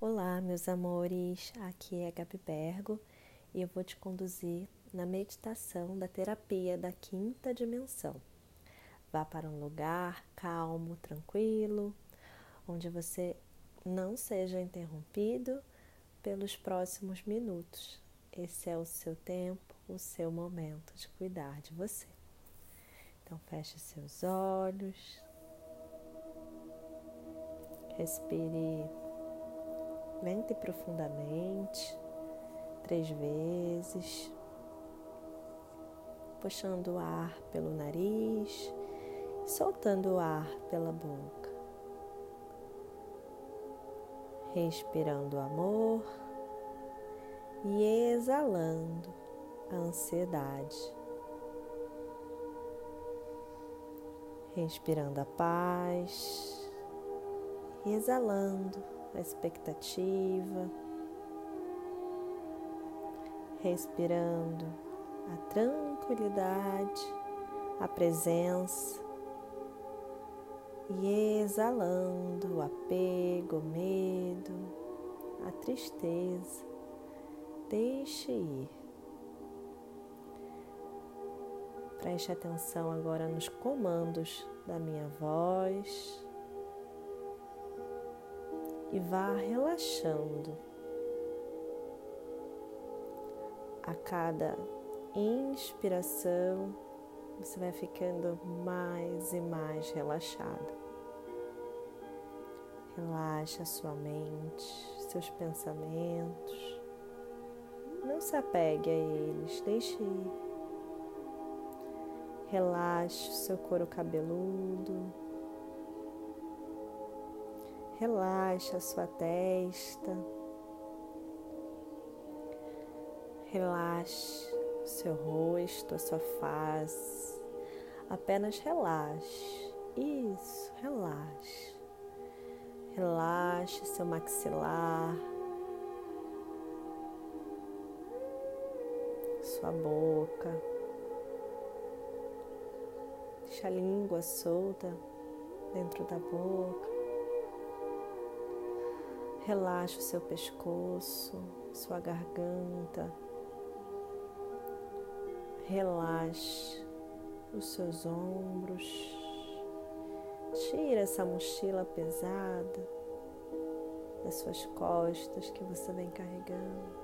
Olá, meus amores. Aqui é Gabi Bergo e eu vou te conduzir na meditação da terapia da quinta dimensão. Vá para um lugar calmo, tranquilo, onde você não seja interrompido pelos próximos minutos. Esse é o seu tempo, o seu momento de cuidar de você. Então, feche seus olhos, respire lenta e profundamente, três vezes, puxando o ar pelo nariz, soltando o ar pela boca, respirando amor e exalando a ansiedade. Respirando a paz, exalando a expectativa, respirando a tranquilidade, a presença e exalando o apego, o medo, a tristeza. Deixe ir. Preste atenção agora nos comandos da minha voz e vá relaxando. A cada inspiração, você vai ficando mais e mais relaxado. Relaxa sua mente, seus pensamentos. Não se apegue a eles, deixe ir. Relaxe seu couro cabeludo Relaxa a sua testa. Relaxe o seu rosto, a sua face. Apenas relaxe. Isso, relaxe. Relaxe seu maxilar. Sua boca. Deixa a língua solta dentro da boca. Relaxe o seu pescoço, sua garganta. Relaxe os seus ombros. Tira essa mochila pesada das suas costas que você vem carregando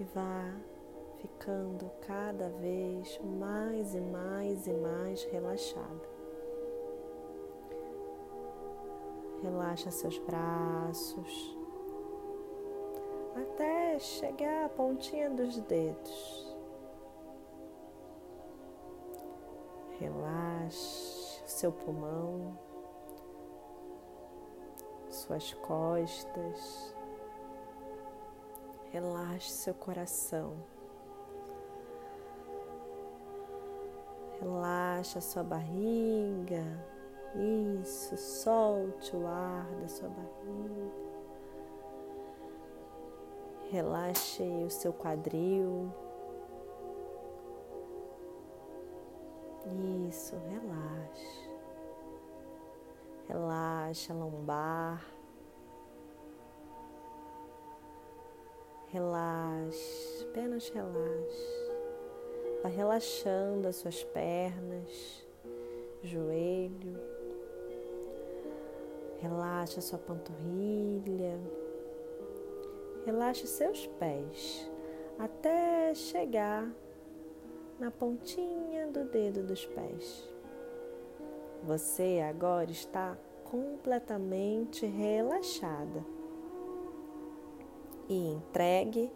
e vá ficando cada vez mais e mais e mais relaxada. Relaxa seus braços até chegar à pontinha dos dedos. Relaxe seu pulmão, suas costas. Relaxe seu coração. Relaxa sua barriga isso, solte o ar da sua barriga. Relaxe o seu quadril. Isso, relaxe. Relaxe a lombar. Relaxe, apenas relaxe. Vai relaxando as suas pernas, joelho, Relaxa sua panturrilha. Relaxe seus pés até chegar na pontinha do dedo dos pés. Você agora está completamente relaxada e entregue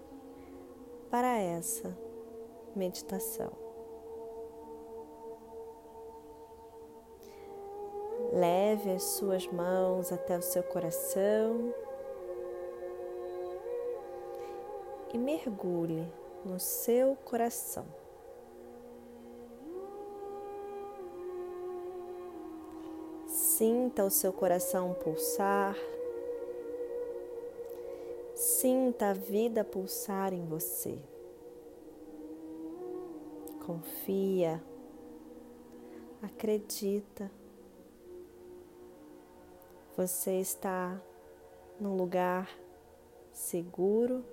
para essa meditação. Leve as suas mãos até o seu coração e mergulhe no seu coração. Sinta o seu coração pulsar. Sinta a vida pulsar em você. Confia. Acredita. Você está num lugar seguro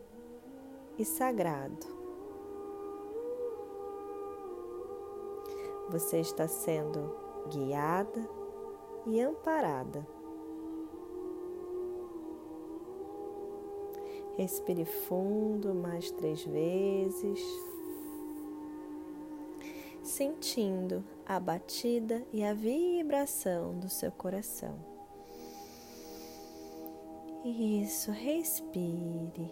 e sagrado. Você está sendo guiada e amparada. Respire fundo mais três vezes, sentindo a batida e a vibração do seu coração. Isso, respire.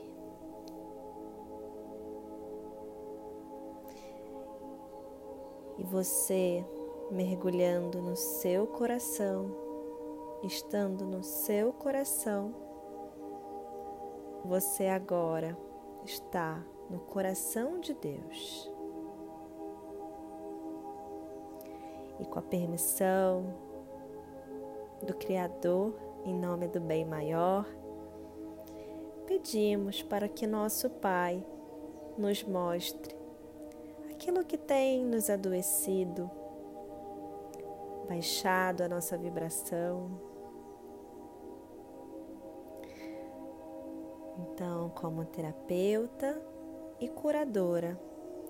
E você mergulhando no seu coração, estando no seu coração, você agora está no coração de Deus. E com a permissão do Criador, em nome do bem maior, pedimos para que nosso Pai nos mostre aquilo que tem nos adoecido, baixado a nossa vibração. Então, como terapeuta e curadora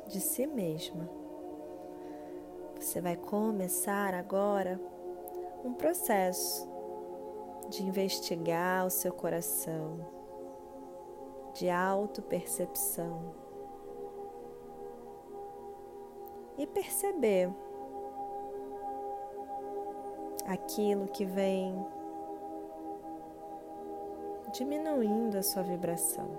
de si mesma, você vai começar agora um processo de investigar o seu coração, de autopercepção e perceber aquilo que vem diminuindo a sua vibração.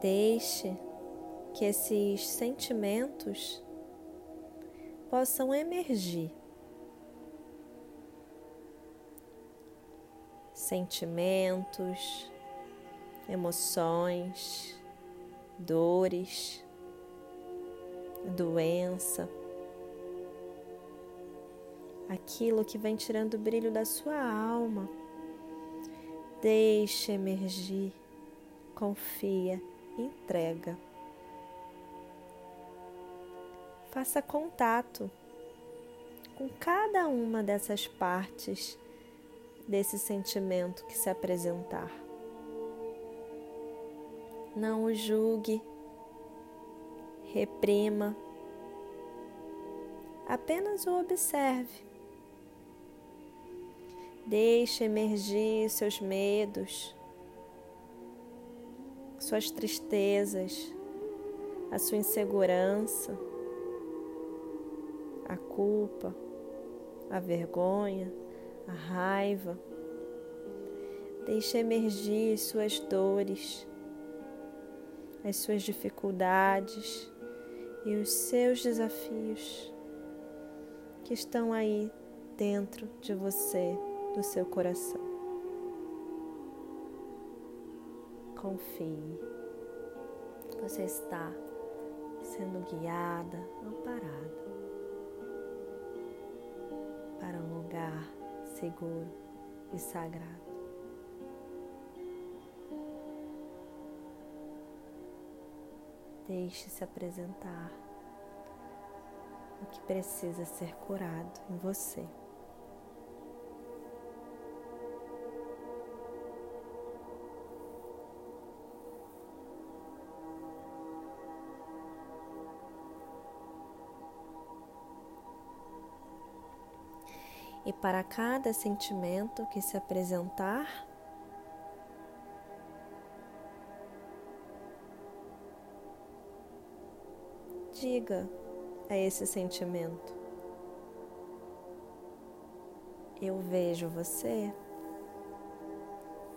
Deixe que esses sentimentos possam emergir. Sentimentos, emoções, dores, doença aquilo que vem tirando o brilho da sua alma. Deixe emergir, confia, entrega. Faça contato com cada uma dessas partes desse sentimento que se apresentar. Não o julgue, reprima, apenas o observe. Deixe emergir seus medos, suas tristezas, a sua insegurança, a culpa, a vergonha, a raiva. Deixe emergir suas dores, as suas dificuldades e os seus desafios que estão aí dentro de você do seu coração. Confie, você está sendo guiada, amparada para um lugar seguro e sagrado. Deixe-se apresentar o que precisa ser curado em você. E para cada sentimento que se apresentar, diga a esse sentimento: Eu vejo você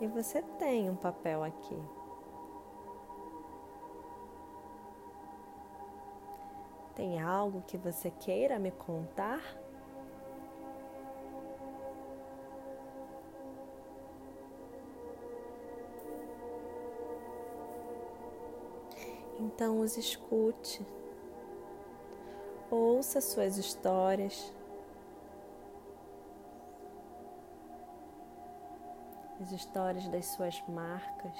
e você tem um papel aqui. Tem algo que você queira me contar? Então os escute, ouça suas histórias, as histórias das suas marcas.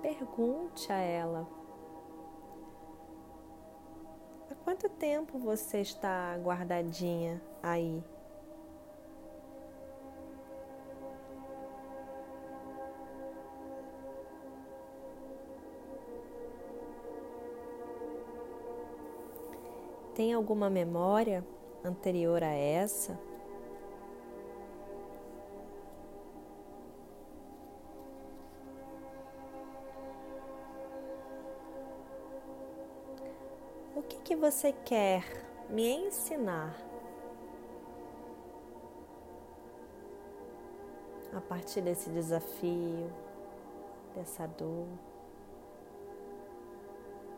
Pergunte a ela. Tempo você está guardadinha aí? Tem alguma memória anterior a essa? Você quer me ensinar a partir desse desafio, dessa dor,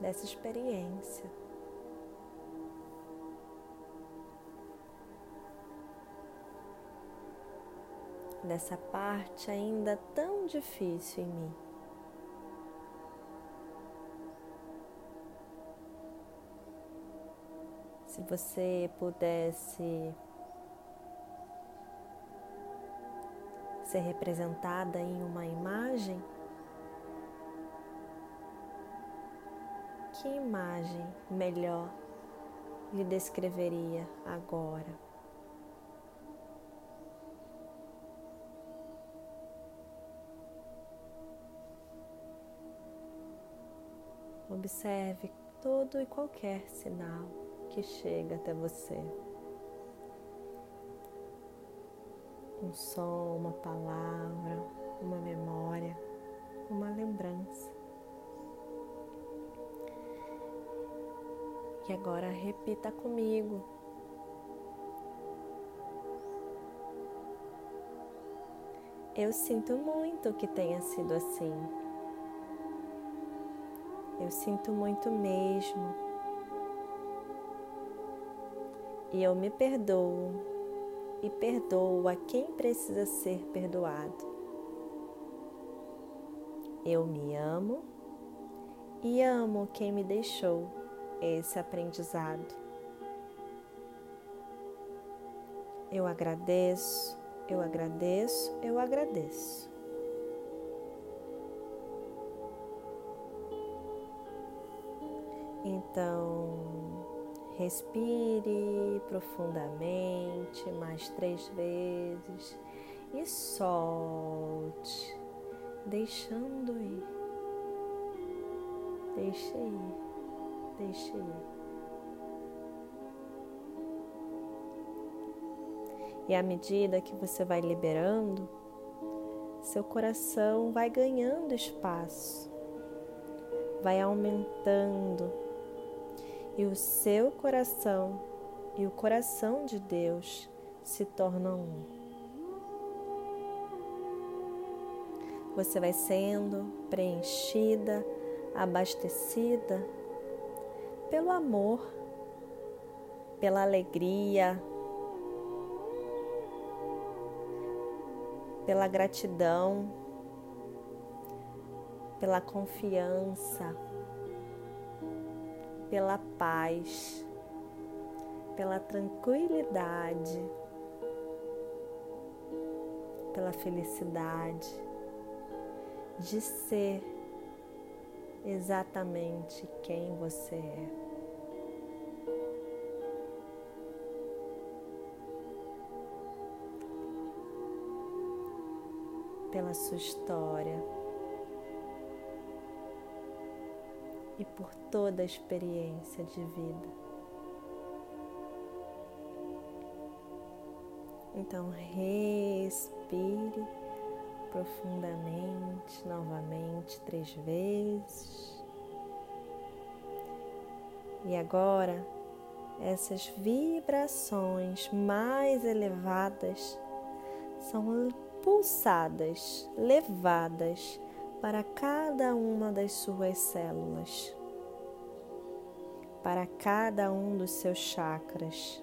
dessa experiência? dessa parte ainda tão difícil em mim. Se você pudesse ser representada em uma imagem, que imagem melhor lhe descreveria agora? Observe todo e qualquer sinal que chega até você. Um som, uma palavra, uma memória, uma lembrança. E agora repita comigo. Eu sinto muito que tenha sido assim. Eu sinto muito mesmo. E eu me perdoo e perdoo a quem precisa ser perdoado. Eu me amo e amo quem me deixou esse aprendizado. Eu agradeço, eu agradeço, eu agradeço. Então, respire profundamente mais três vezes e solte, deixando ir. Deixe ir, deixe ir. E à medida que você vai liberando, seu coração vai ganhando espaço, vai aumentando e o seu coração e o coração de Deus se tornam um. Você vai sendo preenchida, abastecida pelo amor, pela alegria, pela gratidão, pela confiança pela paz, pela tranquilidade, pela felicidade de ser exatamente quem você é. Pela sua história. E por toda a experiência de vida. Então, respire profundamente novamente três vezes. E agora, essas vibrações mais elevadas são pulsadas, levadas para cada uma das suas células, para cada um dos seus chakras.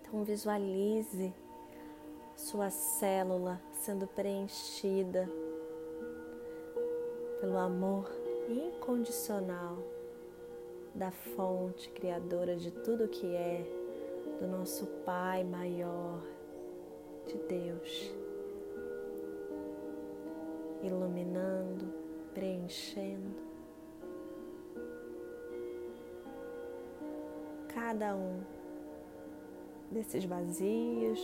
Então, visualize sua célula sendo preenchida pelo amor incondicional da fonte criadora de tudo que é, do nosso Pai maior, de Deus. Iluminando, preenchendo cada um desses vazios.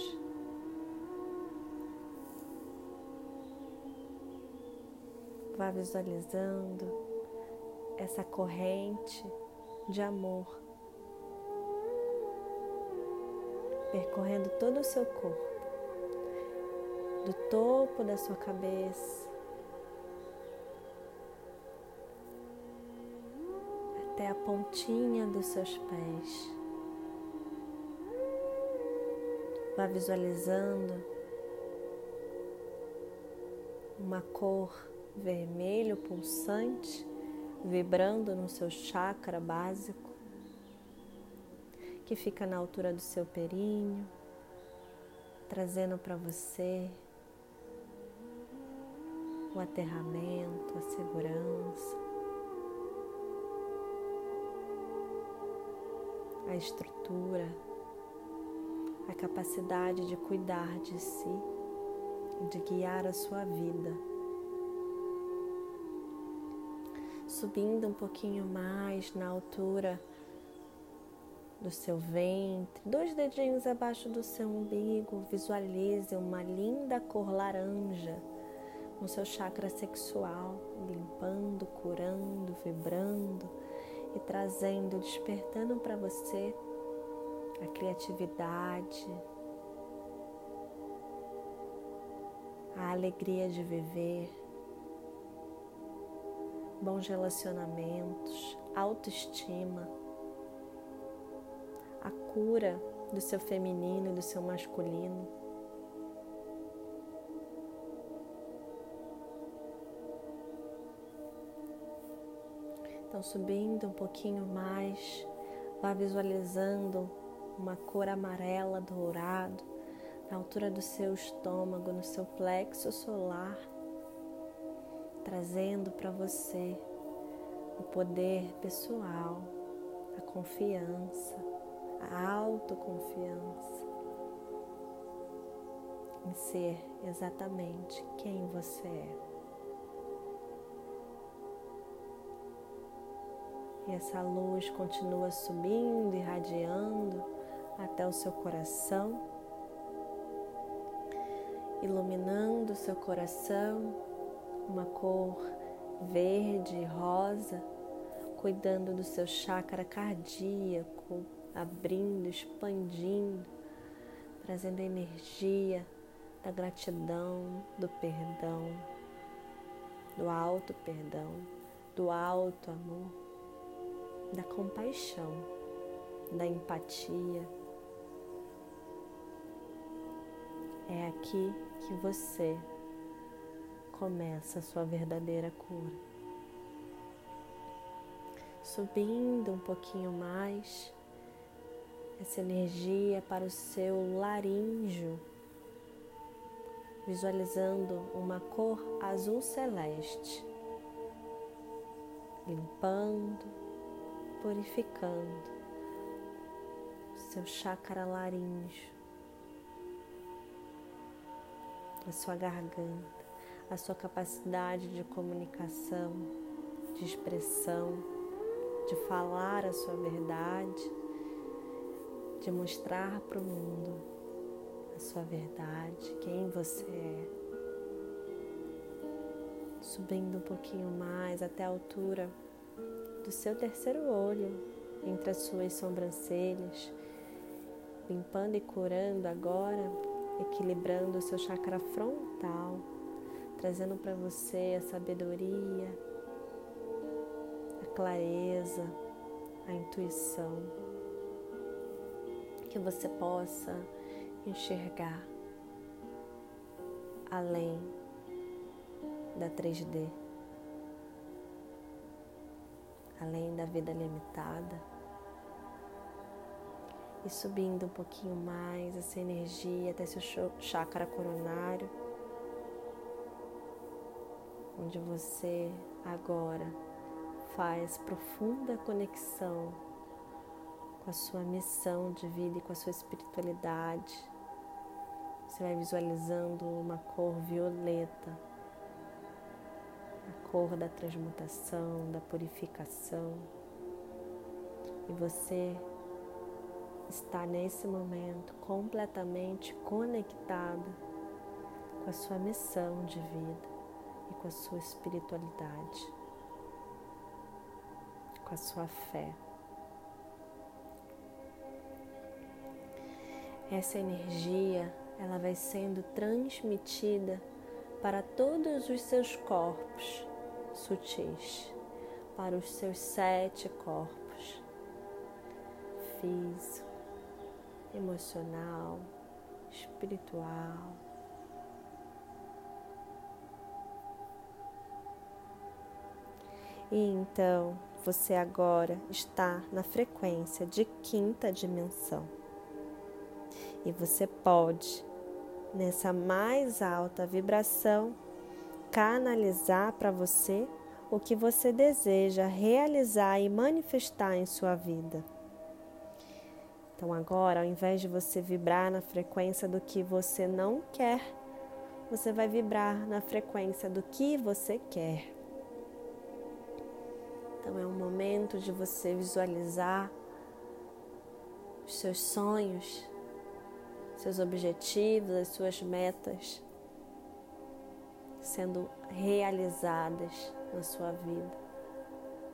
Vá visualizando essa corrente de amor percorrendo todo o seu corpo, do topo da sua cabeça pontinha dos seus pés. Vá visualizando uma cor vermelho pulsante vibrando no seu chakra básico, que fica na altura do seu períneo, trazendo para você o aterramento, a segurança, a estrutura a capacidade de cuidar de si de guiar a sua vida. Subindo um pouquinho mais na altura do seu ventre, dois dedinhos abaixo do seu umbigo, visualize uma linda cor laranja no seu chakra sexual, limpando, curando, vibrando e trazendo, despertando para você a criatividade, a alegria de viver, bons relacionamentos, autoestima, a cura do seu feminino e do seu masculino. Então, subindo um pouquinho mais, vá visualizando uma cor amarela dourado na altura do seu estômago, no seu plexo solar, trazendo para você o poder pessoal, a confiança, a autoconfiança em ser exatamente quem você é. E essa luz continua subindo, irradiando até o seu coração, iluminando o seu coração, uma cor verde, rosa, cuidando do seu chakra cardíaco, abrindo, expandindo, trazendo energia da gratidão, do perdão, do alto perdão, do alto amor, da compaixão, da empatia É aqui que você começa a sua verdadeira cura. Subindo um pouquinho mais, essa energia para o seu laríngeo, visualizando uma cor azul celeste, limpando, purificando seu chakra laríngeo a sua garganta, a sua capacidade de comunicação, de expressão, de falar a sua verdade, de mostrar para o mundo a sua verdade, quem você é. Subindo um pouquinho mais até a altura do seu terceiro olho, entre as suas sobrancelhas, limpando e curando agora equilibrando o seu chakra frontal, trazendo para você a sabedoria, a clareza, a intuição, que você possa enxergar além da 3D, além da vida limitada e subindo um pouquinho mais essa energia até seu chakra coronário, onde você agora faz profunda conexão com a sua missão de vida e com a sua espiritualidade. Você vai visualizando uma cor violeta, cor da transmutação, da purificação. E você está nesse momento completamente conectado com a sua missão de vida e com a sua espiritualidade, com a sua fé. Essa energia, ela vai sendo transmitida para todos os seus corpos sutis, para os seus sete corpos físico, emocional, espiritual. E então você agora está na frequência de quinta dimensão. E você pode, nessa mais alta vibração, canalizar para você o que você deseja realizar e manifestar em sua vida. Então, agora, ao invés de você vibrar na frequência do que você não quer, você vai vibrar na frequência do que você quer. Então, é um momento de você visualizar os seus sonhos seus objetivos, as suas metas sendo realizadas na sua vida,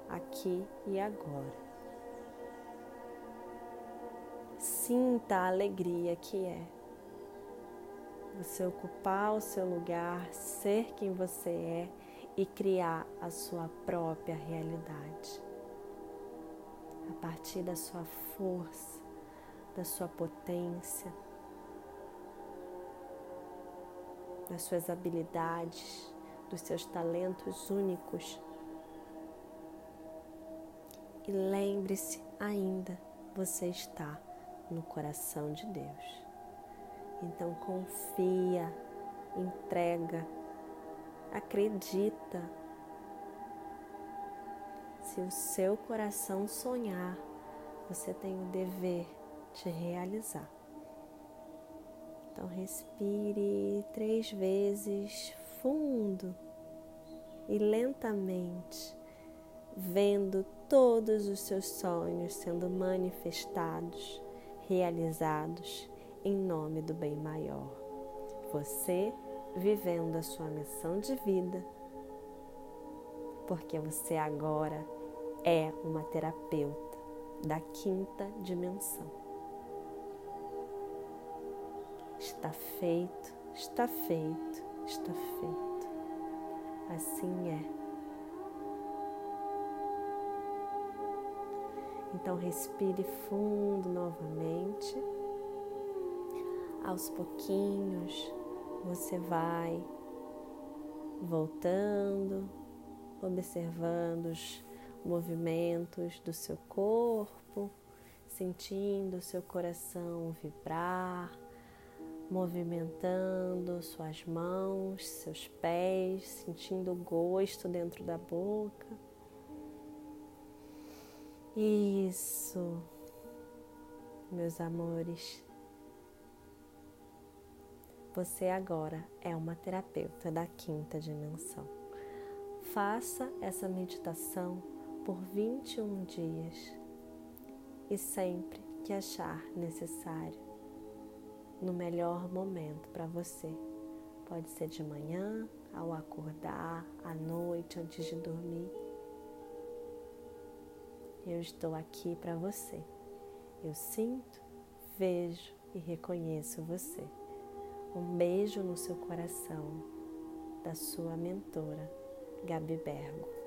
aqui e agora. Sinta a alegria que é você ocupar o seu lugar, ser quem você é e criar a sua própria realidade. A partir da sua força, da sua potência, das suas habilidades, dos seus talentos únicos. E lembre-se ainda, você está no coração de Deus. Então confia, entrega, acredita. Se o seu coração sonhar, você tem o dever de realizar. Então, respire três vezes fundo e lentamente, vendo todos os seus sonhos sendo manifestados, realizados em nome do bem maior. Você vivendo a sua missão de vida, porque você agora é uma terapeuta da quinta dimensão. Está feito, está feito, está feito. Assim é. Então respire fundo novamente. Aos pouquinhos você vai voltando, observando os movimentos do seu corpo, sentindo o seu coração vibrar movimentando suas mãos, seus pés, sentindo o gosto dentro da boca. Isso, meus amores. Você agora é uma terapeuta da quinta dimensão. Faça essa meditação por 21 dias e sempre que achar necessário no melhor momento para você. Pode ser de manhã, ao acordar, à noite, antes de dormir. Eu estou aqui para você. Eu sinto, vejo e reconheço você. Um beijo no seu coração, da sua mentora, Gabi Bergo.